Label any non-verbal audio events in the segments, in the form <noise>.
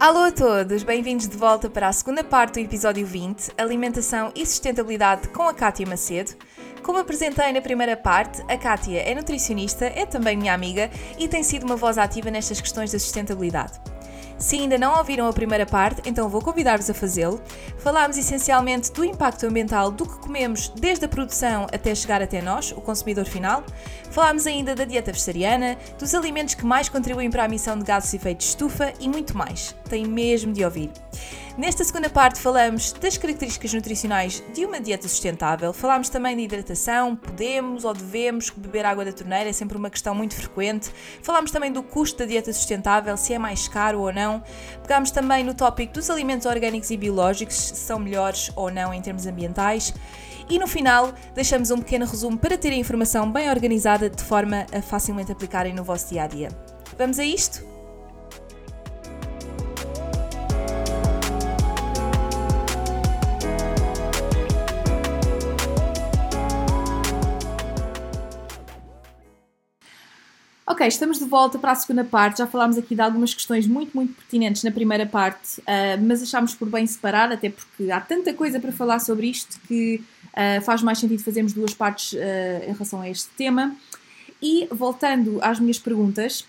Alô a todos, bem-vindos de volta para a segunda parte do episódio 20, Alimentação e Sustentabilidade com a Kátia Macedo. Como apresentei na primeira parte, a Kátia é nutricionista, é também minha amiga e tem sido uma voz ativa nestas questões da sustentabilidade. Se ainda não ouviram a primeira parte, então vou convidar-vos a fazê-lo. Falámos essencialmente do impacto ambiental do que comemos desde a produção até chegar até nós, o consumidor final. Falámos ainda da dieta vegetariana, dos alimentos que mais contribuem para a emissão de gases de efeito de estufa e muito mais. Tem mesmo de ouvir. Nesta segunda parte falamos das características nutricionais de uma dieta sustentável, falamos também de hidratação, podemos ou devemos beber água da torneira, é sempre uma questão muito frequente. Falamos também do custo da dieta sustentável, se é mais caro ou não. Pegámos também no tópico dos alimentos orgânicos e biológicos, se são melhores ou não em termos ambientais. E no final, deixamos um pequeno resumo para terem a informação bem organizada de forma a facilmente aplicarem no vosso dia a dia. Vamos a isto? Ok, estamos de volta para a segunda parte. Já falámos aqui de algumas questões muito, muito pertinentes na primeira parte, uh, mas achámos por bem separar, até porque há tanta coisa para falar sobre isto que uh, faz mais sentido fazermos duas partes uh, em relação a este tema. E voltando às minhas perguntas,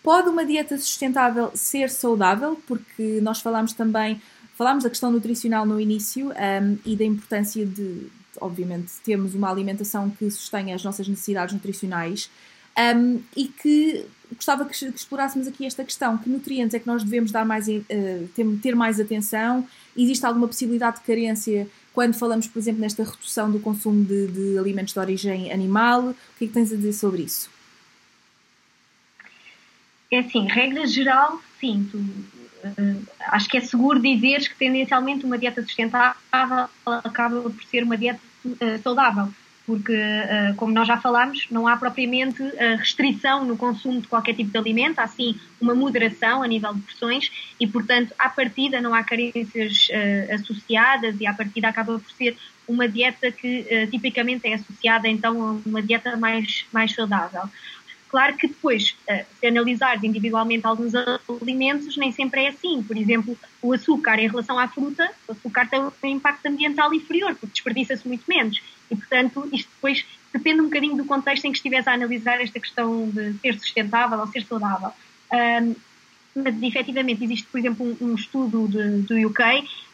pode uma dieta sustentável ser saudável? Porque nós falámos também, falámos da questão nutricional no início um, e da importância de, obviamente, termos uma alimentação que sustenha as nossas necessidades nutricionais. Um, e que gostava que, que, explorássemos aqui esta questão: que nutrientes é que nós devemos dar mais, uh, ter, mais atenção? Existe alguma possibilidade de carência quando falamos, por exemplo, nesta redução do consumo de, de alimentos de origem animal? O que é que tens a dizer sobre isso? É assim, regra geral, sim. Tu, uh, acho que é seguro dizeres que tendencialmente uma dieta sustentável acaba por ser uma dieta uh, saudável porque, eh, como nós já falámos, não há propriamente eh, restrição no consumo de qualquer tipo de alimento, há sim uma moderação a nível de porções e, portanto, à partida não há carências eh, associadas e à partida acaba por ser uma dieta que tipicamente é associada então a uma dieta mais, mais saudável. Claro que depois, se analisares individualmente alguns alimentos, nem sempre é assim. Por exemplo, o açúcar em relação à fruta, o açúcar tem um impacto ambiental inferior, porque desperdiça-se muito menos. E, portanto, isto depois depende um bocadinho do contexto em que estiveres a analisar esta questão de ser sustentável ou ser saudável. Um, mas efetivamente existe, por exemplo, um, um estudo de, do UK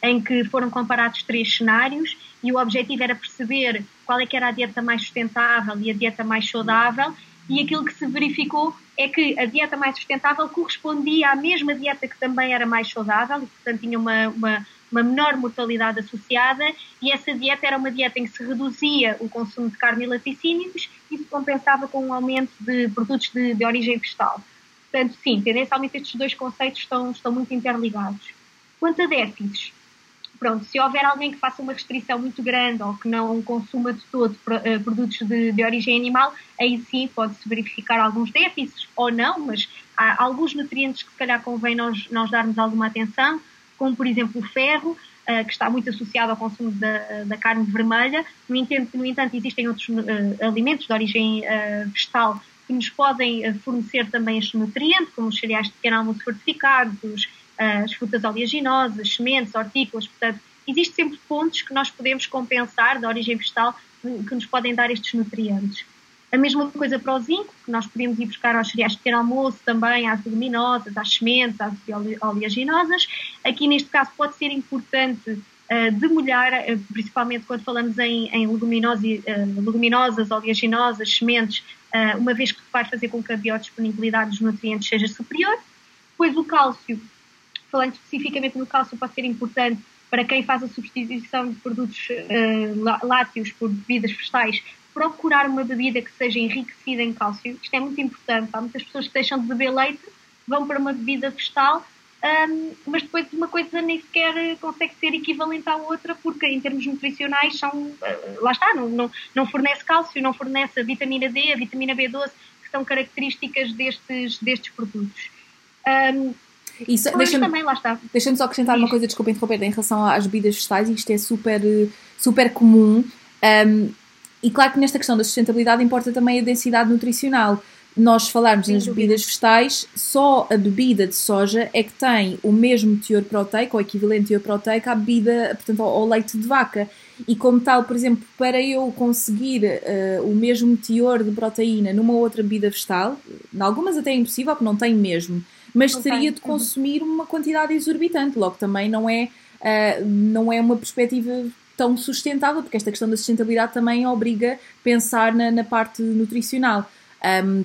em que foram comparados três cenários e o objetivo era perceber qual é que era a dieta mais sustentável e a dieta mais saudável e aquilo que se verificou é que a dieta mais sustentável correspondia à mesma dieta que também era mais saudável e, portanto, tinha uma, uma, uma menor mortalidade associada e essa dieta era uma dieta em que se reduzia o consumo de carne e laticínios e se compensava com um aumento de produtos de, de origem vegetal. Portanto, sim, tendencialmente estes dois conceitos estão, estão muito interligados. Quanto a déficits, pronto, se houver alguém que faça uma restrição muito grande ou que não consuma de todo eh, produtos de, de origem animal, aí sim pode-se verificar alguns déficits ou não, mas há alguns nutrientes que se calhar convém nós, nós darmos alguma atenção, como por exemplo o ferro, uh, que está muito associado ao consumo da, da carne vermelha. No entanto, no entanto, existem outros uh, alimentos de origem vegetal que nos podem fornecer também este nutriente, como os cereais de pequeno almoço fortificados, as frutas oleaginosas, sementes, hortícolas. Portanto, existem sempre pontos que nós podemos compensar de origem vegetal que nos podem dar estes nutrientes. A mesma coisa para o zinco, que nós podemos ir buscar aos cereais de pequeno almoço também, às leguminosas, às sementes, às oleaginosas. Aqui, neste caso, pode ser importante uh, demolhar, uh, principalmente quando falamos em, em uh, leguminosas, oleaginosas, sementes, uma vez que vai fazer com que a biodisponibilidade dos nutrientes seja superior. Depois, o cálcio, falando especificamente no cálcio, pode ser importante para quem faz a substituição de produtos uh, lácteos por bebidas vegetais, procurar uma bebida que seja enriquecida em cálcio. Isto é muito importante. Há muitas pessoas que deixam de beber leite, vão para uma bebida vegetal, um, mas depois uma coisa nem sequer consegue ser equivalente à outra, porque em termos nutricionais são, uh, lá está, não, não, não fornece cálcio, não fornece a vitamina D, a vitamina B12, que são características destes, destes produtos. Um, isso, deixa-me, também, lá está. Deixa-me só acrescentar uma coisa, desculpa interromper, em relação às bebidas vegetais, isto é super, super comum. Um, e claro que nesta questão da sustentabilidade importa também a densidade nutricional. Nós falarmos nas bebidas vegetais, só a bebida de soja é que tem o mesmo teor proteico, ou equivalente teor proteico à bebida, portanto, ao, leite de vaca. E como tal, por exemplo, para eu conseguir uh, o mesmo teor de proteína numa outra bebida vegetal, em algumas até é impossível, porque não tem mesmo, mas teria de uhum. consumir uma quantidade exorbitante, logo também não é, uh, não é uma perspectiva tão sustentável, porque esta questão da sustentabilidade também obriga a pensar na, na parte nutricional. Um,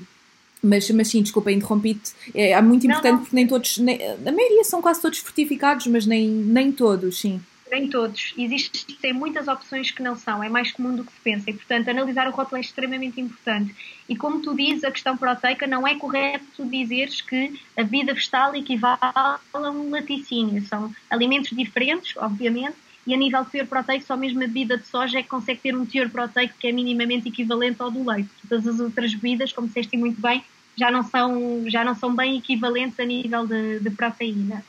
mas, mas sim, desculpa, interrompi-te. É, é muito importante não, não. porque nem todos, nem, a maioria são quase todos fortificados, mas nem, nem todos, sim. Nem todos. Existem muitas opções que não são, é mais comum do que se pensa. E, portanto, analisar o rótulo é extremamente importante. E como tu dizes, a questão proteica, não é correto dizeres que a vida vegetal equivale a um laticínio. São alimentos diferentes, obviamente, e a nível de teor proteico, só mesmo a bebida de soja é que consegue ter um teor proteico que é minimamente equivalente ao do leite. Todas as outras bebidas, como disseste muito bem, já não são, já não são bem equivalentes a nível de, de proteína.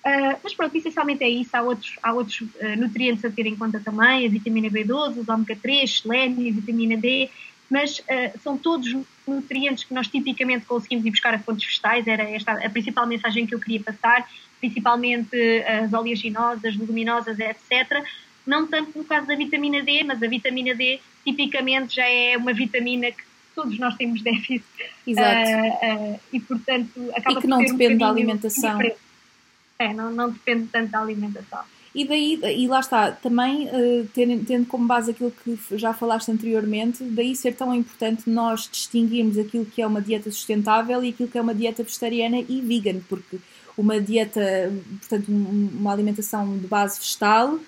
Uh, mas pronto, essencialmente é isso. Há outros, há outros uh, nutrientes a ter em conta também, a vitamina B12, os ômega 3, selênio, a vitamina D, mas uh, são todos nutrientes que nós tipicamente conseguimos ir buscar a fontes vegetais, era esta a principal mensagem que eu queria passar, principalmente as oleaginosas, leguminosas, etc. Não tanto no caso da vitamina D, mas a vitamina D tipicamente já é uma vitamina que todos nós temos déficit. Exato. E portanto acaba e que não depende um da alimentação. Diferente. É, não, não depende tanto da alimentação. E daí, e lá está, também uh, tendo, tendo, como base aquilo que já falaste anteriormente, daí ser tão importante nós distinguirmos aquilo que é uma dieta sustentável e aquilo que é uma dieta vegetariana e vegan, porque uma dieta, portanto, uma alimentação de base vegetal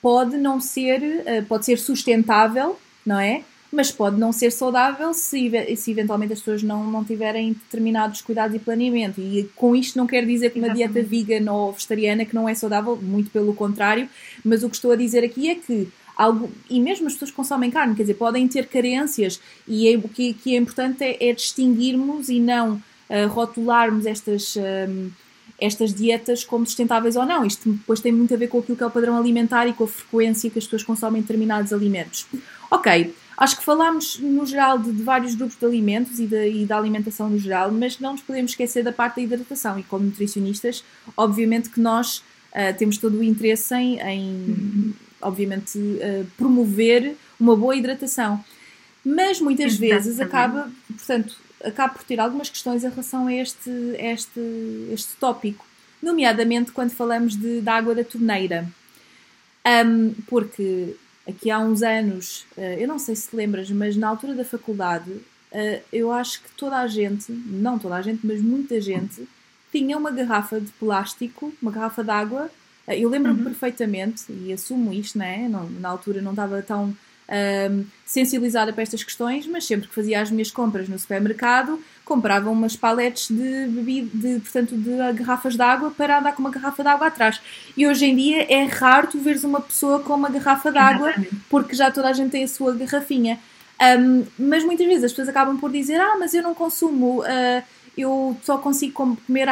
pode não ser, uh, pode ser sustentável, não é? Mas pode não ser saudável se, se eventualmente as pessoas não, não tiverem determinados cuidados e planeamento. E com isto não quer dizer que uma dieta vegan ou vegetariana que não é saudável, muito pelo contrário, mas o que estou a dizer aqui é que algo, e mesmo as pessoas que consomem carne, quer dizer, podem ter carências e é, o que, que é importante é, é distinguirmos e não uh, rotularmos estas. Um, estas dietas como sustentáveis ou não. Isto depois tem muito a ver com aquilo que é o padrão alimentar e com a frequência que as pessoas consomem determinados alimentos. Ok, acho que falámos no geral de, de vários grupos de alimentos e, de, e, da alimentação no geral, mas não nos podemos esquecer da parte da hidratação. E como nutricionistas, obviamente que nós uh, temos todo o interesse em, em obviamente, uh, promover uma boa hidratação. Mas muitas vezes acaba, portanto, acaba por ter algumas questões em relação a este, este, este tópico, nomeadamente quando falamos de, da água da torneira. Um, porque aqui há uns anos, eh, eu não sei se te lembras, mas na altura da faculdade, eh, eu acho que toda a gente, não toda a gente, mas muita gente, tinha uma garrafa de plástico, uma garrafa de água. Eh, eu lembro-me uhum. perfeitamente, e assumo isto, né? Não, na altura não estava tão um, sensibilizada para estas questões, mas sempre que fazia as minhas compras no supermercado, comprava umas paletes de bebida, de, portanto, de garrafas de água para andar com uma garrafa de água atrás. E hoje em dia é raro tu veres uma pessoa com uma garrafa de água, porque já toda a gente tem a sua garrafinha. Um, mas muitas vezes as pessoas acabam por dizer: Ah, mas eu não consumo. Uh, eu só consigo comer,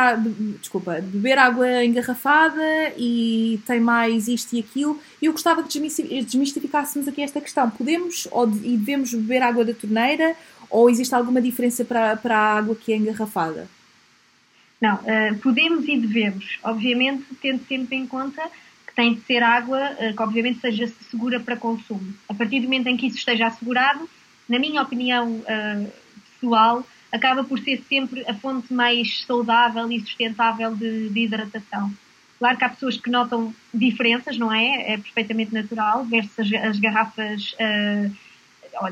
desculpa, beber água engarrafada e tem mais isto e aquilo. E eu gostava que desmistificássemos aqui esta questão. Podemos ou, e devemos beber água da torneira ou existe alguma diferença para, para a água que é engarrafada? Não, uh, podemos e devemos. Obviamente, tendo sempre em conta que tem de ser água uh, que, obviamente, seja segura para consumo. A partir do momento em que isso esteja assegurado, na minha opinião uh, pessoal, acaba por ser sempre a fonte mais saudável e sustentável de, de hidratação. Claro que há pessoas que notam diferenças, não é? É perfeitamente natural ver-se as, as, garrafas,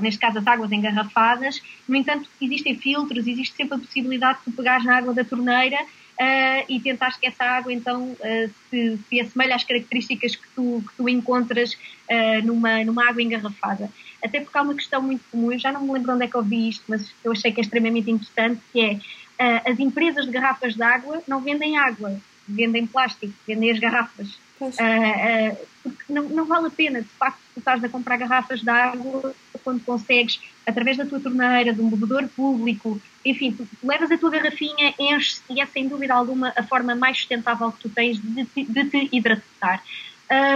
neste caso as águas engarrafadas. No entanto, existem filtros, existe sempre a possibilidade de tu pegares na água da torneira uh, e tentares que essa água então uh, se, se assemelhe às características que tu, que tu encontras uh, numa, numa água engarrafada. Até porque há uma questão muito comum, eu já não me lembro onde é que eu vi isto, mas eu achei que é extremamente interessante, que é as empresas de garrafas de água não vendem água, vendem plástico, vendem as garrafas. Uh, uh, porque não, não, vale a pena, de facto, tu estás a comprar garrafas de água quando consegues, através da tua torneira, de um bebedor público, enfim, tu, levas a tua garrafinha, enches e é sem dúvida alguma a forma mais sustentável que tu tens de, de, de te hidratar.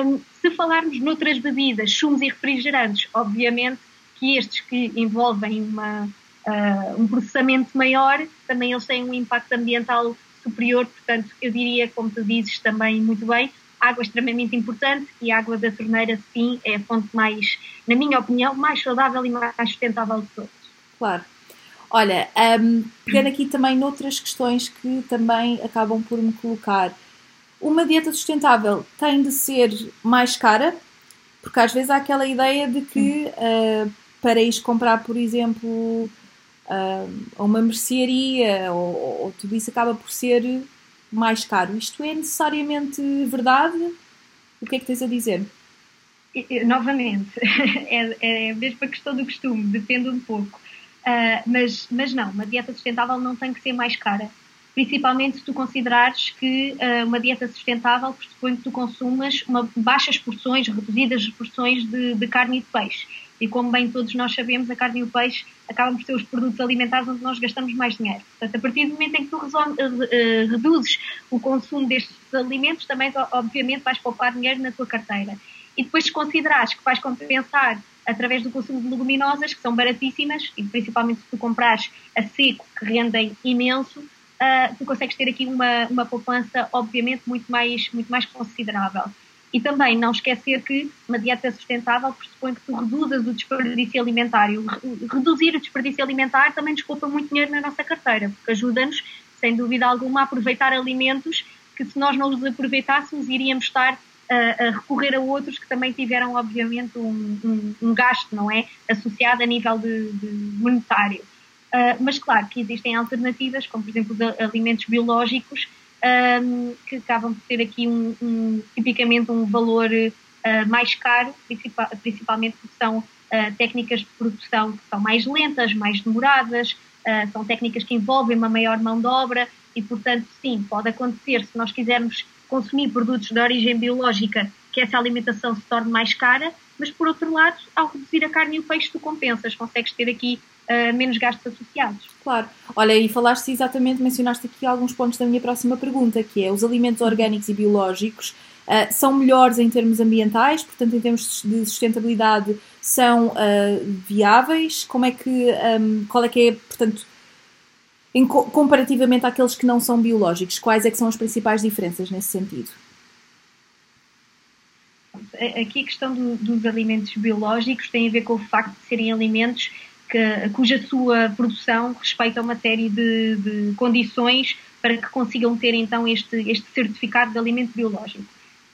Um, se falarmos noutras bebidas, sumos e refrigerantes, obviamente que estes que envolvem uma, uh, um processamento maior, também eles têm um impacto ambiental superior, portanto, eu diria, como tu dizes também muito bem, água extremamente importante e a água da torneira, sim, é a fonte mais, na minha opinião, mais saudável e mais sustentável de todas. Claro. Olha, um, pegando aqui também noutras questões que também acabam por me colocar. Uma dieta sustentável tem de ser mais cara, porque às vezes há aquela ideia de que uh, para ir comprar, por exemplo, uh, uma mercearia ou, ou tudo isso acaba por ser mais caro. Isto é necessariamente verdade? O que é que tens a dizer? Novamente, <laughs> é, é mesmo a questão do costume, depende um pouco. Uh, mas, mas não, uma dieta sustentável não tem que ser mais cara. Principalmente se tu considerares que uh, uma dieta sustentável pressupõe que tu consumas uma, baixas porções, reduzidas porções de, de carne e de peixe. E como bem todos nós sabemos, a carne e o peixe acabam por ser os produtos alimentares onde nós gastamos mais dinheiro. Portanto, a partir do momento em que tu eh, reduzes o consumo destes alimentos, também, obviamente, vais poupar dinheiro na tua carteira. E depois, se considerares que vais compensar através do consumo de leguminosas, que são baratíssimas, e principalmente se tu comprares a seco, que rendem imenso, uh, tu consegues ter aqui uma, uma poupança, obviamente, muito mais, muito mais considerável. E também não esquecer que uma dieta sustentável pressupõe que tu reduzas o desperdício alimentar. Reduzir o desperdício alimentar também nos poupa muito dinheiro na nossa carteira, porque ajuda-nos, sem dúvida alguma, a aproveitar alimentos que se nós não os aproveitássemos iríamos estar a, a recorrer a outros que também tiveram, obviamente, um, um, um gasto, não é? Associado a nível de, de monetário. Uh, mas claro que existem alternativas, como por exemplo os alimentos biológicos, um, que acabam por ter aqui um, um tipicamente um valor uh, mais caro, principalmente porque são uh, técnicas de produção que são mais lentas, mais demoradas, uh, são técnicas que envolvem uma maior mão de obra e, portanto, sim, pode acontecer se nós quisermos consumir produtos de origem biológica que essa alimentação se torne mais cara, mas por outro lado, ao reduzir a carne e o peixe, tu compensas, consegues ter aqui uh, menos gastos associados. Claro. Olha, e falaste exatamente, mencionaste aqui alguns pontos da minha próxima pergunta, que é os alimentos orgânicos e biológicos uh, são melhores em termos ambientais, portanto, em termos de sustentabilidade, são uh, viáveis? Como é que, um, qual é que é, portanto, em, comparativamente àqueles que não são biológicos, quais é que são as principais diferenças nesse sentido? Aqui a questão do, dos alimentos biológicos tem a ver com o facto de serem alimentos que, cuja sua produção respeita uma série de, de, condições para que consigam ter então este, este certificado de alimento biológico.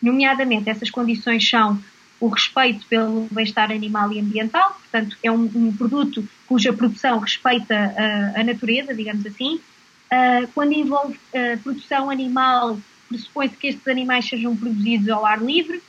Nomeadamente, essas condições são o respeito pelo bem-estar animal e ambiental, portanto, é um, um produto cuja produção respeita a, a natureza, digamos assim. Uh, quando envolve uh, produção animal, pressupõe-se que estes animais sejam produzidos ao ar livre.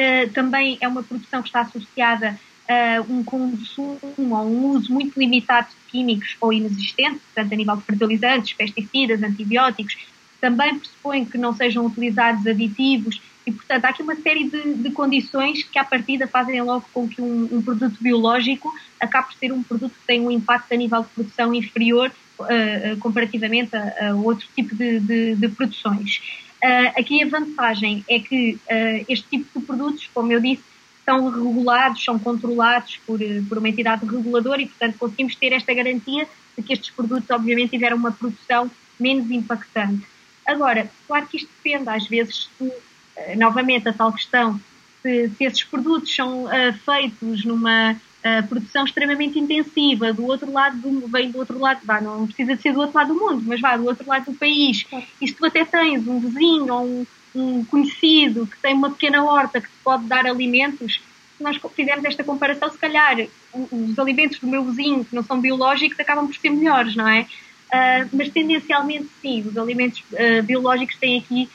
Uh, também é uma produção que está associada uh, um consumo ou um uso muito limitado de químicos ou inexistente, portanto, a nível de fertilizantes, pesticidas, antibióticos, também pressupõe que não sejam utilizados aditivos e, portanto, há aqui uma série de, de condições que, à partida, fazem logo com que um, um, produto biológico acabe por ser um produto que tem um impacto a nível de produção inferior uh, comparativamente a, a, outro tipo de, de, de produções. Uh, aqui a vantagem é que uh, este tipo de produtos, como eu disse, são regulados, são controlados por, eh, por uma entidade reguladora e, portanto, conseguimos ter esta garantia de que estes produtos, obviamente, tiveram uma produção menos impactante. Agora, claro que isto depende, às vezes, se, eh, novamente, a tal questão, se, se esses produtos são uh, feitos numa uh, produção extremamente intensiva, do outro lado, do, vem do outro lado, vá, não precisa ser do outro lado do mundo, mas vá, do outro lado do país, e se tu até tens um vizinho ou um, um conhecido que tem uma pequena horta que te pode dar alimentos, se nós fizermos esta comparação, se calhar os alimentos do meu vizinho que não são biológicos acabam por ser melhores, não é? uh, mas tendencialmente sim, os alimentos uh, biológicos têm aqui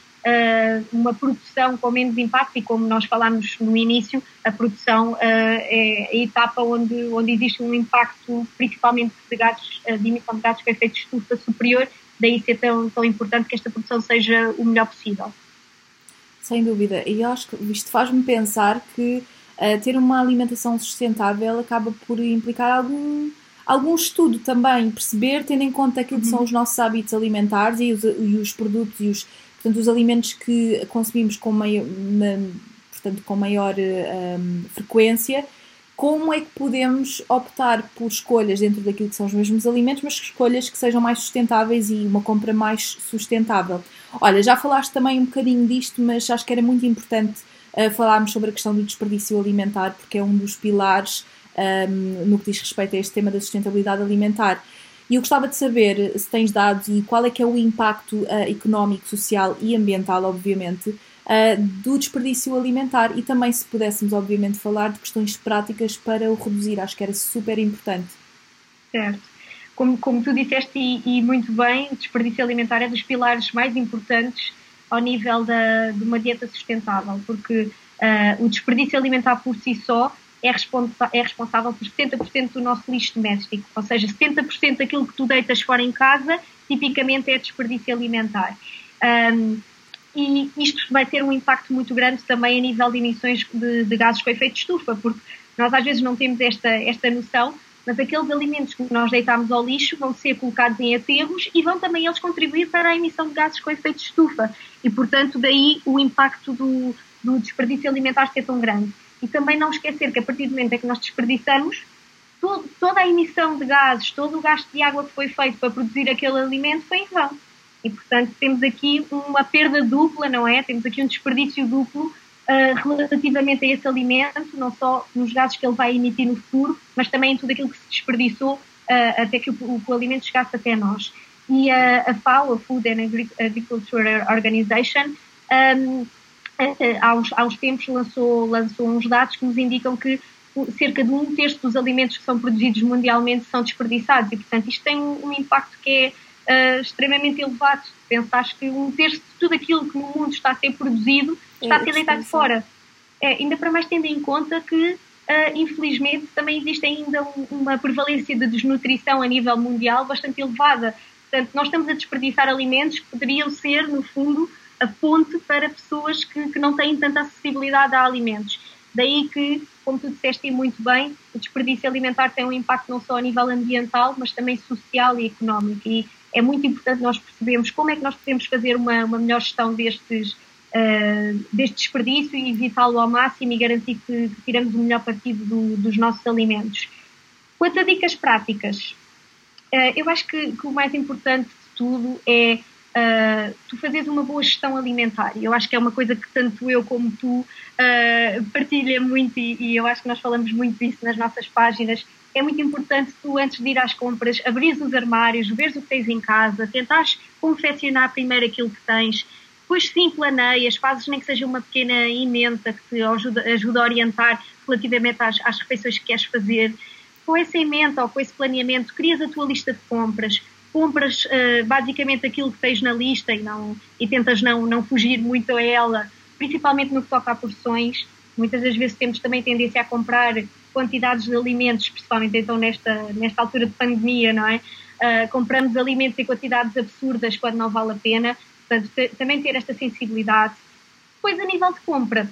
uma produção com menos impacto e como nós falámos no início, a produção é a etapa onde, onde existe um impacto principalmente de gases, de emissão de gases com efeito de estufa superior, daí ser tão, tão importante que esta produção seja o melhor possível. Sem dúvida, e acho que isto faz-me pensar que uh, ter uma alimentação sustentável acaba por implicar algum, algum estudo também, perceber, tendo em conta aquilo que são uhum. os nossos hábitos alimentares e os, e os produtos e os, portanto, os alimentos que consumimos com maior, portanto, com maior um, frequência, como é que podemos optar por escolhas dentro daquilo que são os mesmos alimentos, mas escolhas que sejam mais sustentáveis e uma compra mais sustentável. Olha, já falaste também um bocadinho disto, mas acho que era muito importante uh, falarmos sobre a questão do desperdício alimentar, porque é um dos pilares um, no que diz respeito a este tema da sustentabilidade alimentar. E eu gostava de saber se tens dados e qual é que é o impacto uh, económico, social e ambiental, obviamente, uh, do desperdício alimentar e também se pudéssemos, obviamente, falar de questões práticas para o reduzir. Acho que era super importante. Certo. Como, como tu disseste e, e muito bem, o desperdício alimentar é dos pilares mais importantes ao nível da, de uma dieta sustentável, porque uh, o desperdício alimentar por si só é, é responsável por 70% do nosso lixo doméstico, ou seja, 70% daquilo que tu deitas fora em casa, tipicamente é desperdício alimentar. Um, e isto vai ter um impacto muito grande também a nível de emissões de, de gases com efeito de estufa, porque nós às vezes não temos esta, esta noção, mas aqueles alimentos que nós deitamos ao lixo vão ser colocados em aterros e vão também eles contribuir para a emissão de gases com efeito de estufa. E, portanto, daí o impacto do, do desperdício alimentar ser tão grande. E também não esquecer que a partir do momento em que nós desperdiçamos, todo, toda a emissão de gases, todo o gasto de água que foi feito para produzir aquele alimento foi em vão. E, portanto, temos aqui uma perda dupla, não é? Temos aqui um desperdício duplo uh, relativamente a esse alimento, não só nos gases que ele vai emitir no futuro, mas também em tudo aquilo que se desperdiçou uh, até que o, o, o, alimento chegasse até nós. E uh, a FAO, a Food and Agriculture Organization, um, há, uns, há uns tempos lançou, lançou uns dados que nos indicam que cerca de um terço dos alimentos que são produzidos mundialmente são desperdiçados e, portanto, isto tem um, um impacto que é uh, extremamente elevado. Pensares que um terço de tudo aquilo que no mundo está a ser produzido está é, a ser deitado fora. É, ainda para mais tendo em conta que, uh, infelizmente, também existe ainda um, uma prevalência de desnutrição a nível mundial bastante elevada. Portanto, nós estamos a desperdiçar alimentos que poderiam ser, no fundo, a ponte para pessoas que, que não têm tanta acessibilidade a alimentos. Daí que, como tu disseste muito bem, o desperdício alimentar tem um impacto não só a nível ambiental, mas também social e económico. E é muito importante nós percebermos como é que nós podemos fazer uma, uma melhor gestão destes, uh, deste desperdício e evitá-lo ao máximo e garantir que, que tiramos o melhor partido do, dos nossos alimentos. Quanto a dicas práticas, uh, eu acho que, que, o mais importante de tudo é Uh, tu fazes uma boa gestão alimentar. Eu acho que é uma coisa que tanto eu como tu uh, partilha muito e, e, eu acho que nós falamos muito disso nas nossas páginas é muito importante tu, antes de ir às compras, abrir os armários, ver o que tens em casa, tentares confeccionar primeiro aquilo que tens, depois sim planeias, fazes nem que seja uma pequena emenda que te ajuda, ajuda a orientar relativamente às, às refeições que queres fazer. Com essa emenda ou com esse planeamento, crias a tua lista de compras, compras uh, basicamente aquilo que tens na lista e, não, e tentas não, não fugir muito a ela, principalmente no que toca a porções. Muitas das vezes temos também tendência a comprar quantidades de alimentos, principalmente então nesta, nesta altura de pandemia, não é? Uh, compramos alimentos em quantidades absurdas quando não vale a pena. Portanto, também ter esta sensibilidade. Depois, a nível de compra,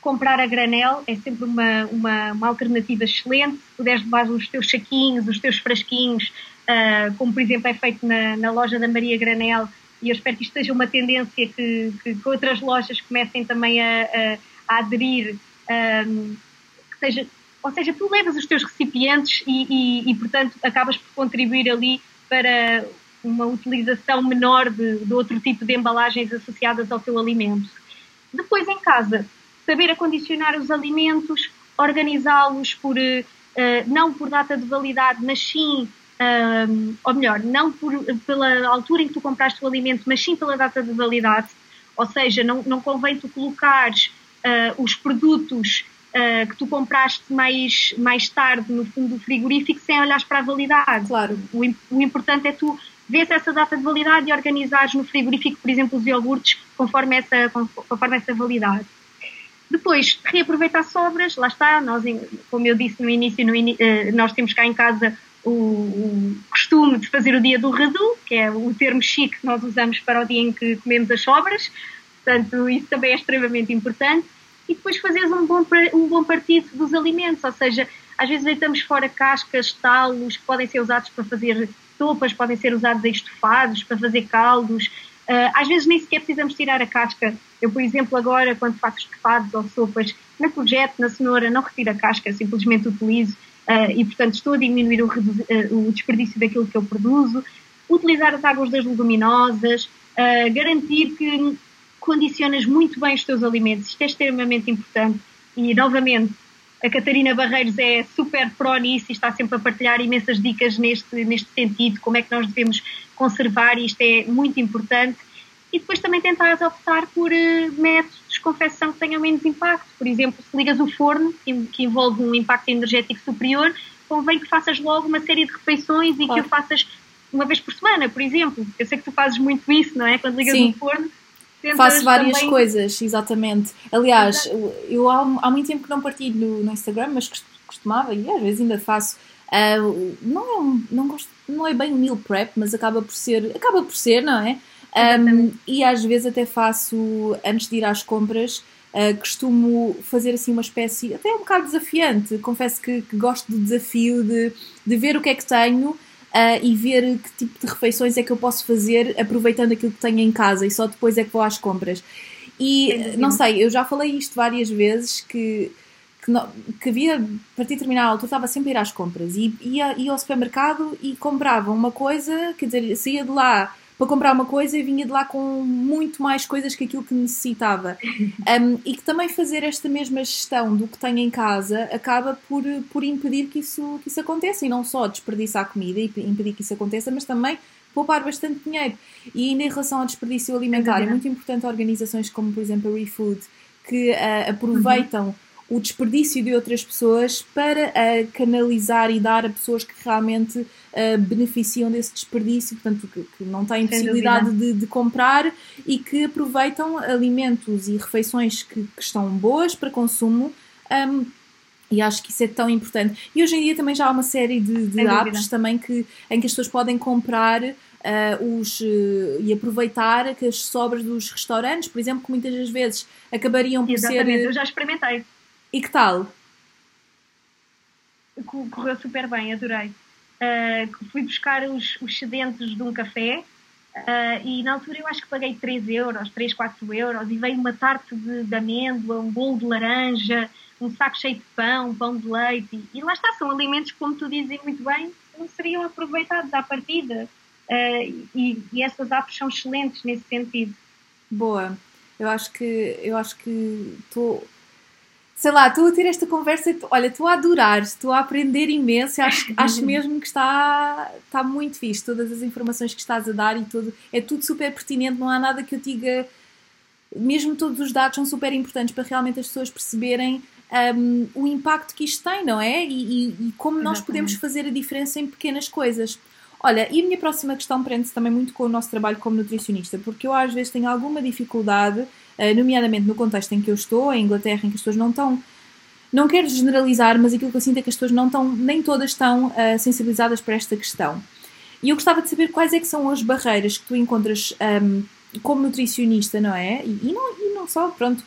comprar a granel é sempre uma, uma, uma alternativa excelente. Se puderes levar os teus saquinhos, os teus frasquinhos, uh, como por exemplo é feito na, na loja da Maria Granel, e eu espero que isto seja uma tendência que, que, que outras lojas comecem também a, a, a aderir, um, que seja ou seja, tu levas os teus recipientes e, e, e portanto, acabas por contribuir ali para uma utilização menor de, de, outro tipo de embalagens associadas ao teu alimento. Depois, em casa, saber acondicionar os alimentos, organizá-los por, uh, não por data de validade, mas sim, ou melhor, não por, pela altura em que tu compraste o alimento, mas sim pela data de validade. Ou seja, não, não convém tu colocares uh, os produtos uh, que tu compraste mais, mais tarde no fundo do frigorífico sem olhares para a validade. Claro. O, o importante é tu vê-se essa data de validade e organizares no frigorífico, por exemplo, os iogurtes conforme essa, conforme essa validade. Depois, reaproveitar sobras, lá está, nós, como eu disse no início, no in, eh, nós temos cá em casa o, o, costume de fazer o dia do redu, que é o termo chique que nós usamos para o dia em que comemos as sobras, portanto, isso também é extremamente importante. E depois fazeres um bom, um bom partido dos alimentos, ou seja, às vezes deitamos fora cascas, talos, que podem ser usados para fazer sopas, podem ser usados em estofados, para fazer caldos, Uh, às vezes nem sequer precisamos tirar a casca. Eu, por exemplo, agora, quando faço estofados ou sopas, na courgette, na cenoura, não retiro a casca, simplesmente utilizo uh, e, portanto, estou a diminuir o, uh, o, desperdício daquilo que eu produzo. Utilizar as águas das leguminosas, garantir que condicionas muito bem os teus alimentos. Isto é extremamente importante. E, novamente, a Catarina Barreiros é super pró nisso e está sempre a partilhar imensas dicas neste, neste sentido, como é que nós devemos conservar, e isto é muito importante. E depois também tentar optar por uh, métodos confecção que tenham menos impacto. Por exemplo, se ligas o forno, que, envolve um impacto energético superior, convém que faças logo uma série de refeições e claro. que o faças uma vez por semana, por exemplo. Eu sei que tu fazes muito isso, não é? Quando ligas Sim. o forno Faço várias também... coisas, exatamente. Aliás, eu há, há, muito tempo que não partilho no, no, Instagram, mas costumava e às vezes ainda faço. Uh, não, é um, não, gosto, não é bem um meal prep, mas acaba por ser, acaba por ser, não é? Um, e às vezes até faço, antes de ir às compras, uh, costumo fazer assim uma espécie, até um bocado desafiante. Confesso que, que gosto do desafio de, de ver o que é que tenho uh, e ver que tipo de refeições é que eu posso fazer aproveitando aquilo que tenho em casa e só depois é que vou às compras. E não sei, eu já falei isto várias vezes que, que, não, que havia, a partir de determinada altura, estava sempre a ir às compras e ia, ia ao supermercado e comprava uma coisa, quer dizer, saía de lá para comprar uma coisa e vinha de lá com muito mais coisas que aquilo que necessitava. <laughs> Um, e que também fazer esta mesma gestão do que tenho em casa acaba por, por impedir que isso, que isso aconteça e não só desperdiçar comida e impedir que isso aconteça, mas também poupar bastante dinheiro. E ainda em relação ao desperdício alimentar, é muito importante organizações como, por exemplo, a ReFood, que uh, aproveitam. Uhum o desperdício de outras pessoas para uh, canalizar e dar a pessoas que realmente uh, beneficiam desse desperdício, portanto, que, que não têm Sem possibilidade de, de, comprar e que aproveitam alimentos e refeições que, que estão boas para consumo. Um, e acho que isso é tão importante. E hoje em dia também já há uma série de, de apps também que, em que as pessoas podem comprar uh, os, uh, e aproveitar que as sobras dos restaurantes, por exemplo, que muitas das vezes acabariam por Exatamente, ser. Exatamente, eu já experimentei. E que tal? Correu super bem, adorei. Uh, fui buscar os, os sedentes de um café uh, e na altura eu acho que paguei 3 euros, 3, 4 euros e veio uma tarte de, de amêndoa, um bolo de laranja, um saco cheio de pão, pão de leite e, e lá está, são alimentos que, como tu dizes muito bem, não seriam aproveitados à partida. Uh, e, e essas apps são excelentes nesse sentido. Boa. Eu acho que eu acho que estou sei lá, estou a ter esta conversa e olha, estou a adorar, estou a aprender imenso e acho, acho <laughs> mesmo que está, está muito fixe. Todas as informações que estás a dar e tudo, é tudo super pertinente, não há nada que eu diga. Mesmo todos os dados são super importantes para realmente as pessoas perceberem um, o impacto que isto tem, não é? E, e, e como Exatamente. nós podemos fazer a diferença em pequenas coisas. Olha, e a minha próxima questão prende-se também muito com o nosso trabalho como nutricionista, porque eu às vezes tenho alguma dificuldade nomeadamente no contexto em que eu estou, em Inglaterra, em que as pessoas não estão. Não quero generalizar, mas aquilo que eu sinto é que as pessoas não estão, nem todas estão uh, sensibilizadas para esta questão. E eu gostava de saber quais é que são as barreiras que tu encontras um, ehm, como nutricionista, não é? E, e, não, e não só, pronto,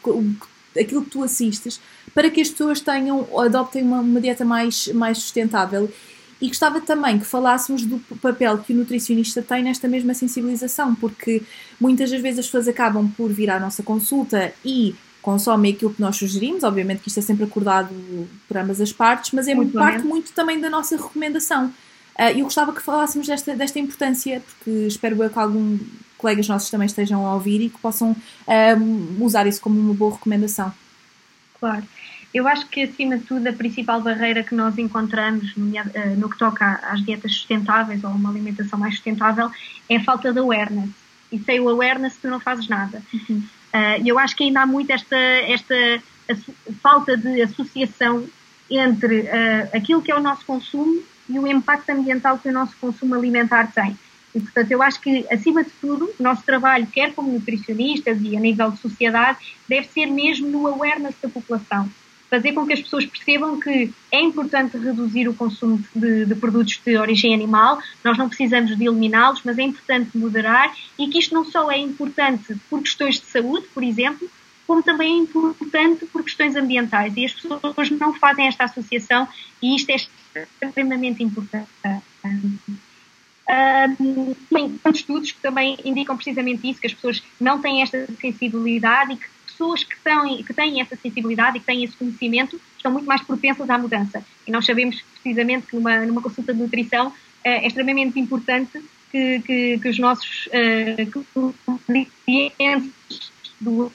aquilo que tu assistes, para que as pessoas tenham, adoptem uma, uma dieta mais, mais sustentável e gostava também que falássemos do papel que o nutricionista tem nesta mesma sensibilização, porque muitas das vezes as pessoas acabam por vir à nossa consulta e consomem aquilo que nós sugerimos, obviamente que isto é sempre acordado por ambas as partes, mas é muito parte bem. muito também da nossa recomendação. Uh, eu gostava que falássemos desta, desta importância, porque espero eu que alguns colegas nossos também estejam a ouvir e que possam uh, usar isso como uma boa recomendação. Claro. Eu acho que, acima de tudo, a principal barreira que nós encontramos no, eh, no que toca às dietas sustentáveis ou uma alimentação mais sustentável é a falta de awareness. E sem o awareness tu não fazes nada. Uhum. Uh, eu acho que ainda há muito esta, esta falta de associação entre uh, aquilo que é o nosso consumo e o impacto ambiental que o nosso consumo alimentar tem. E, portanto, eu acho que, acima de tudo, o nosso trabalho, quer como nutricionistas e a nível de sociedade, deve ser mesmo no awareness da população. Fazer com que as pessoas percebam que é importante reduzir o consumo de, de produtos de origem animal, nós não precisamos de eliminá-los, mas é importante moderar e que isto não só é importante por questões de saúde, por exemplo, como também é importante por questões ambientais. E as pessoas não fazem esta associação e isto é extremamente importante. Um, tem estudos que também indicam precisamente isso, que as pessoas não têm esta sensibilidade e que pessoas que têm, que têm essa sensibilidade e que têm esse conhecimento estão muito mais propensas à mudança. E nós sabemos precisamente que numa, numa consulta de nutrição é, é extremamente importante que, que, que os nossos uh, clientes do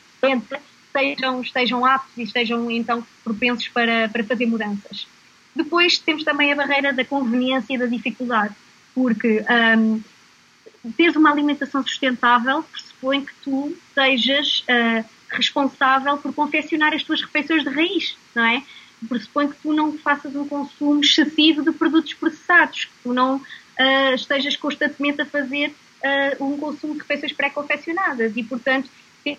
estejam, estejam aptos e estejam então propensos para, para fazer mudanças. Depois temos também a barreira da conveniência e da dificuldade, porque um, uma alimentação sustentável pressupõe que tu sejas uh, responsável por confeccionar as tuas refeições de raiz, não é? Pressupõe que tu não faças um consumo excessivo de produtos processados, que tu não uh, estejas constantemente a fazer uh, um consumo de refeições pré-confeccionadas e, portanto,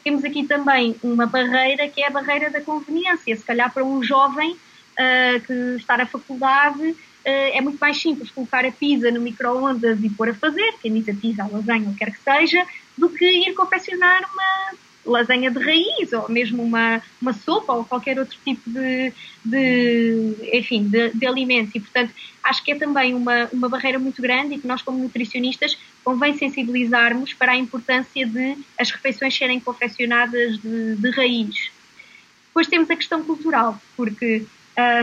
temos aqui também uma barreira que é a barreira da conveniência. Se calhar para um jovem uh, que está na faculdade é muito mais simples colocar a pizza no micro-ondas e pôr a fazer, quem diz a pizza, a lasanha, o que quer que seja, do que ir confeccionar uma lasanha de raiz ou mesmo uma, uma sopa ou qualquer outro tipo de, de enfim, de, de. E, portanto, acho que é também uma, uma barreira muito grande e que nós, como nutricionistas, convém sensibilizarmos para a importância de as refeições serem confeccionadas de, de raiz. Depois temos a questão cultural, porque,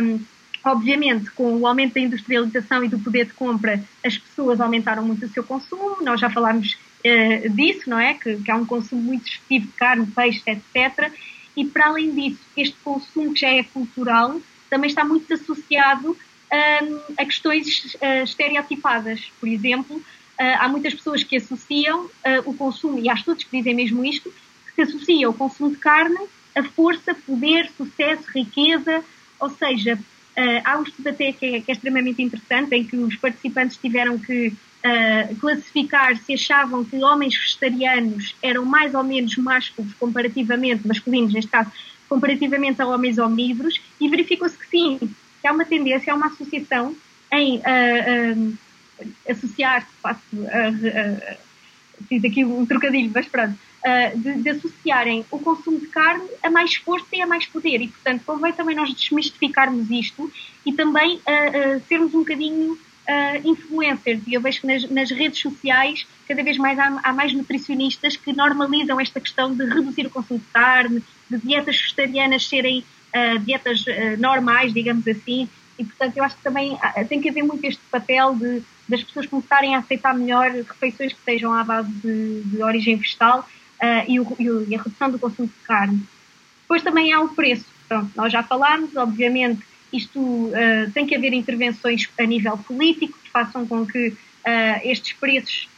um, obviamente, com o aumento da industrialização e do poder de compra, as pessoas aumentaram muito o seu consumo, nós já falámos uh, disso, não é? Que, que há um consumo muito excessivo de carne, peixe, etc. E, para além disso, este consumo que já é cultural também está muito associado um, a questões uh, estereotipadas. Por exemplo, Uh, há muitas pessoas que associam o consumo, e há estudos que dizem mesmo isto, que associam o consumo de carne a força, poder, sucesso, riqueza, ou seja, há um estudo até que é, que é, extremamente interessante, em que os participantes tiveram que classificar se achavam que homens vegetarianos eram mais ou menos másculos comparativamente, masculinos neste caso, comparativamente a homens omnívoros, e verificou-se que sim, que há uma tendência, há uma associação em associar, faço, uh, fiz aqui um trocadilho, mas pronto, uh, de, de, associarem o consumo de carne a mais força e a mais poder. E, portanto, convém também nós desmistificarmos isto e também uh, sermos um bocadinho uh, influencers. E eu vejo que nas, nas, redes sociais cada vez mais há, há, mais nutricionistas que normalizam esta questão de reduzir o consumo de carne, de dietas vegetarianas serem dietas normais, digamos assim, e, portanto, eu acho que também ah, tem que haver muito este papel de, das pessoas começarem a aceitar melhor refeições que sejam à base de, de origem vegetal uh, e, o, e, a redução do consumo de carne. Depois também há o preço. Pronto, nós já falámos, obviamente, isto uh, tem que haver intervenções a nível político que façam com que uh, estes preços,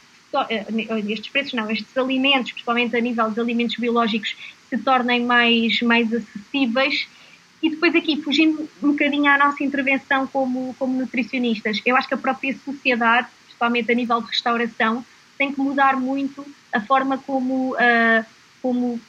estes preços não, estes alimentos, principalmente a nível dos alimentos biológicos, se tornem mais, mais acessíveis e depois aqui, fugindo um bocadinho à nossa intervenção como, como nutricionistas, eu acho que a própria sociedade, principalmente a nível de restauração, tem que mudar muito a forma como, uh, como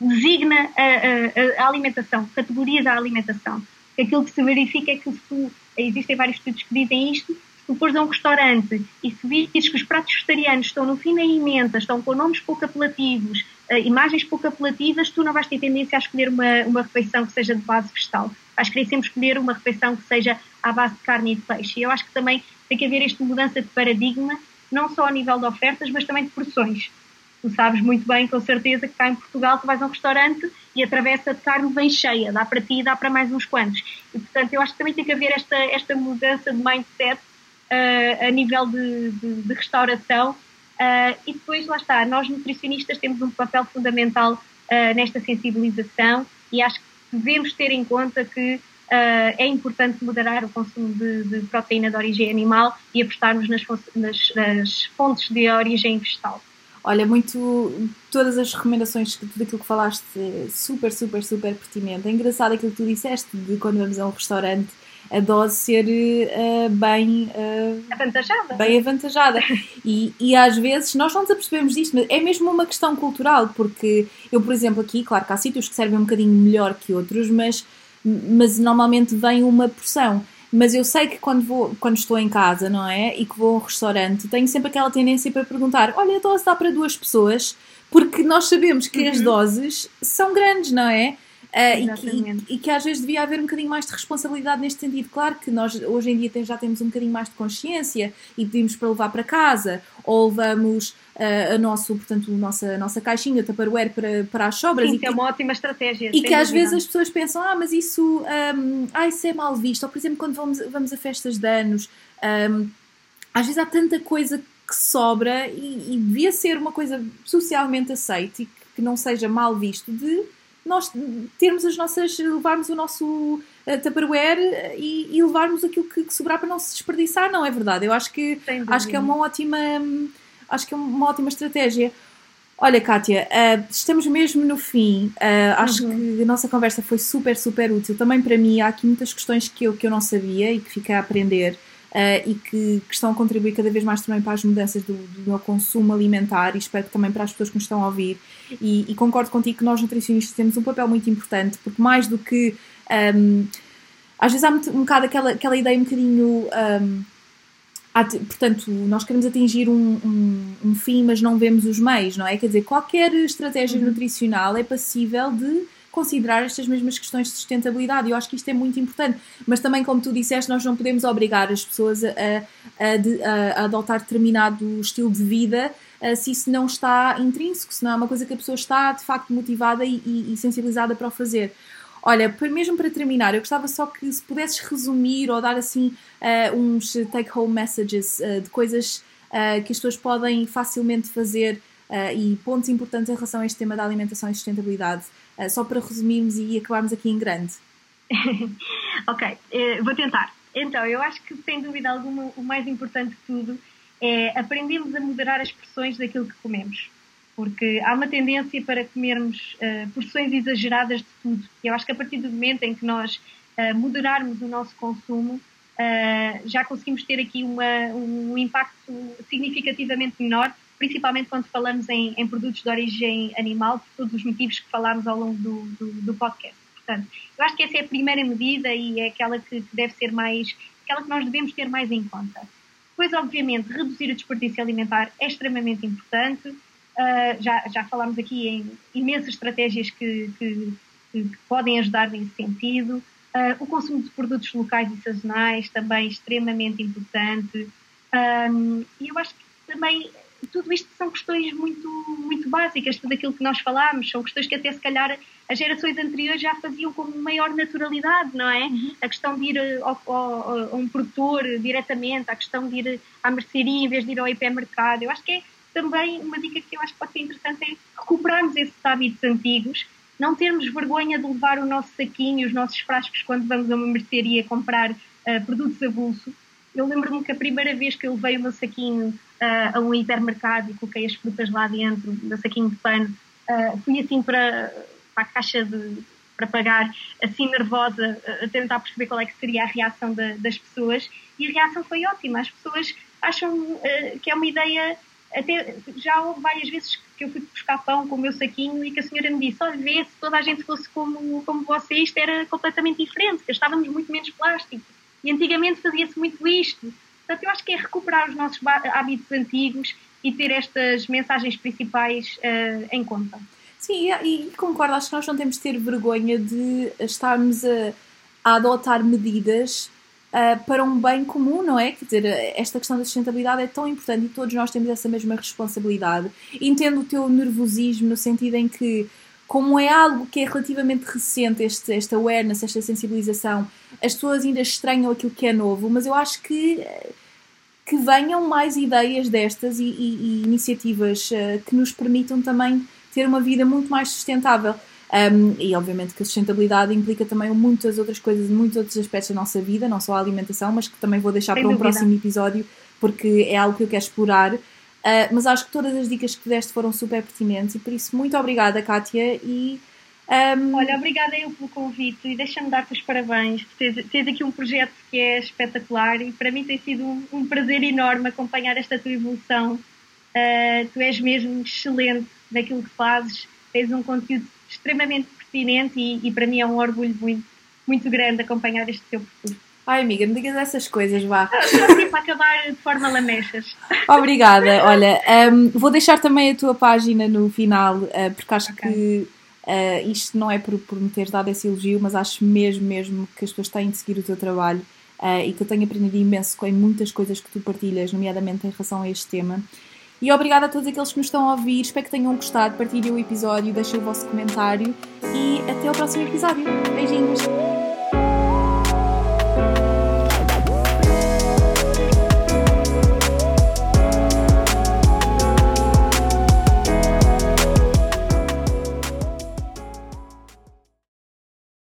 designa a, a, a, alimentação, categoriza a alimentação. Aquilo que se verifica é que se tu, existem vários estudos que dizem isto, tu fores a um restaurante e se vires que os pratos vegetarianos estão no fim da emenda, estão com nomes pouco apelativos, uh, imagens pouco apelativas, tu não vais ter tendência a escolher uma, uma refeição que seja de base vegetal. Vais querer sempre escolher uma refeição que seja à base de carne e de peixe. E eu acho que também tem que haver esta mudança de paradigma, não só a nível de ofertas, mas também de porções. Tu sabes muito bem, com certeza, que cá em Portugal tu vais a um restaurante e a travessa de carne vem cheia, dá para ti e dá para mais uns quantos. E, portanto, eu acho que também tem que haver esta, esta mudança de mindset uh, a nível de, de, de restauração. Uh, e depois, lá está, nós nutricionistas temos um papel fundamental uh, nesta sensibilização e acho que devemos ter em conta que é importante moderar o consumo de, de, proteína de origem animal e apostarmos nas, nas, nas fontes de origem vegetal. Olha, muito. Todas as recomendações, tudo aquilo que falaste, super, super, super pertinente. É engraçado aquilo que tu disseste de quando vamos a um restaurante a dose ser uh, bem uh, avantajada. Bem avantajada. E, e às vezes nós não nos apercebemos disto, mas é mesmo uma questão cultural, porque eu, por exemplo, aqui, claro que há sítios que servem um bocadinho melhor que outros, mas, mas normalmente vem uma porção. Mas eu sei que quando, vou, quando estou em casa, não é? E que vou a um restaurante, tenho sempre aquela tendência para perguntar: olha, a dose dá para duas pessoas, porque nós sabemos que uhum. as doses são grandes, não é? Uh, e, que, e, que, às vezes devia haver um bocadinho mais de responsabilidade neste sentido. Claro que nós hoje em dia já temos um bocadinho mais de consciência e pedimos para levar para casa ou levamos uh, a, nosso, portanto, a nossa, a nossa caixinha Tupperware para, para as sobras. Sim, e que é uma ótima estratégia. E que às vezes as pessoas pensam, ah, mas isso, um, ah, isso é mal visto. Ou, por exemplo, quando vamos, vamos a festas de anos, um, às vezes há tanta coisa que sobra e, e devia ser uma coisa socialmente aceita e que, que não seja mal visto de nós termos as nossas, levarmos o nosso uh, Tupperware e, e, levarmos aquilo que, que, sobrar para não se desperdiçar, não é verdade? Eu acho que, acho que é uma ótima, acho que é uma ótima estratégia. Olha, Kátia, uh, estamos mesmo no fim. Uh, acho uhum. que a nossa conversa foi super, super útil. Também para mim, há aqui muitas questões que eu, que eu não sabia e que fiquei a aprender e que, que, estão a contribuir cada vez mais também para as mudanças do, do meu consumo alimentar e espero que também para as pessoas que nos estão a ouvir. E, e concordo contigo que nós nutricionistas temos um papel muito importante, porque mais do que. Um, às vezes há um, um bocado aquela, aquela ideia um bocadinho. Um, portanto, nós queremos atingir um, um, um, fim, mas não vemos os meios, não é? Quer dizer, qualquer estratégia uhum. nutricional é passível de considerar estas mesmas questões de sustentabilidade. Eu acho que isto é muito importante. Mas também, como tu disseste, nós não podemos obrigar as pessoas a, a, a, adotar determinado estilo de vida uh, se isso não está intrínseco, se não é uma coisa que a pessoa está de facto motivada e, e, e sensibilizada para o fazer. Olha, mesmo para terminar, eu gostava só que se pudesses resumir ou dar assim uh, uns take-home messages uh, de coisas que as pessoas podem facilmente fazer e pontos importantes em relação a este tema da alimentação e sustentabilidade. Uh, só para resumirmos e acabarmos aqui em grande. <laughs> ok, uh, vou tentar. Então, eu acho que, sem dúvida alguma, o mais importante de tudo é aprendermos a moderar as porções daquilo que comemos. Porque há uma tendência para comermos uh, porções exageradas de tudo. Eu acho que a partir do momento em que nós moderarmos o nosso consumo, já conseguimos ter aqui uma, um impacto significativamente menor principalmente quando falamos em, em, produtos de origem animal, por todos os motivos que falámos ao longo do, do, do, podcast. Portanto, eu acho que essa é a primeira medida e é aquela que deve ser mais, aquela que nós devemos ter mais em conta. Depois, obviamente, reduzir o desperdício alimentar é extremamente importante. Uh, já, já falámos aqui em imensas estratégias que, que, que podem ajudar nesse sentido. Uh, o consumo de produtos locais e sazonais também extremamente importante. Um, e eu acho que também tudo isto são questões muito, muito básicas, tudo aquilo que nós falámos, são questões que até se calhar as gerações anteriores já faziam com maior naturalidade, não é? Uhum. A questão de ir eh, ao, ao, a um produtor diretamente, a questão de ir à mercearia em vez de ir ao hipermercado. Eu acho que é também uma dica que eu acho que pode ser interessante é recuperarmos esses hábitos antigos, não termos vergonha de levar o nosso saquinho, os nossos frascos quando vamos a uma mercearia comprar uh, produtos a bolso. Eu lembro-me que a primeira vez que eu levei o meu saquinho uh, a um hipermercado e coloquei as frutas lá dentro, do saquinho de pano. Uh, fui assim para, para a caixa de, para pagar, assim nervosa, a tentar perceber qual é que seria a reação da, das pessoas e a reação foi ótima. As pessoas acham uh, que é uma ideia. Até já houve várias vezes que eu fui buscar pão com o meu saquinho e que a senhora me disse: Olha, vê, se toda a gente fosse como, como você, isto era completamente diferente, gastávamos muito menos plástico. E antigamente fazia-se muito isto. Portanto, eu acho que é recuperar os nossos hábitos antigos e ter estas mensagens principais uh, em conta. Sim, e, e, concordo, acho que nós não temos de ter vergonha de estarmos a, a adotar medidas uh, para um bem comum, não é? Quer dizer, esta questão da sustentabilidade é tão importante e todos nós temos essa mesma responsabilidade. Entendo o teu nervosismo no sentido em que, como é algo que é relativamente recente, este, esta awareness, esta sensibilização, as pessoas ainda estranham aquilo que é novo, mas eu acho que que venham mais ideias destas e, e, e iniciativas uh, que nos permitam também ter uma vida muito mais sustentável. Um, e obviamente que a sustentabilidade implica também muitas outras coisas, muitos outros aspectos da nossa vida, não só a alimentação, mas que também vou deixar Sem para um dúvida. próximo episódio porque é algo que eu quero explorar. Uh, mas acho que todas as dicas que deste foram super pertinentes e por isso muito obrigada, Kátia, e Um... Olha, obrigada eu pelo convite e deixa-me dar-te os parabéns. Tens, tens aqui um projeto que é espetacular e para mim tem sido um, um prazer enorme acompanhar esta tua evolução. Uh, tu és mesmo excelente naquilo que fazes, tens um conteúdo extremamente pertinente e, e para mim é um orgulho muito, muito grande acompanhar este teu percurso. Ai, amiga, me digas essas coisas, vá. Para acabar de forma lamechas. <laughs> Obrigada. Olha, um, vou deixar também a tua página no final, uh, porque acho okay. que uh, isto não é por, por me teres dado esse elogio, mas acho mesmo, mesmo que as pessoas têm de seguir o teu trabalho uh, e que eu tenho aprendido imenso com muitas coisas que tu partilhas, nomeadamente em relação a este tema. E obrigada a todos aqueles que nos estão a ouvir. Espero que tenham gostado. Partilhem o episódio, deixem o vosso comentário e até o próximo episódio. Beijinhos!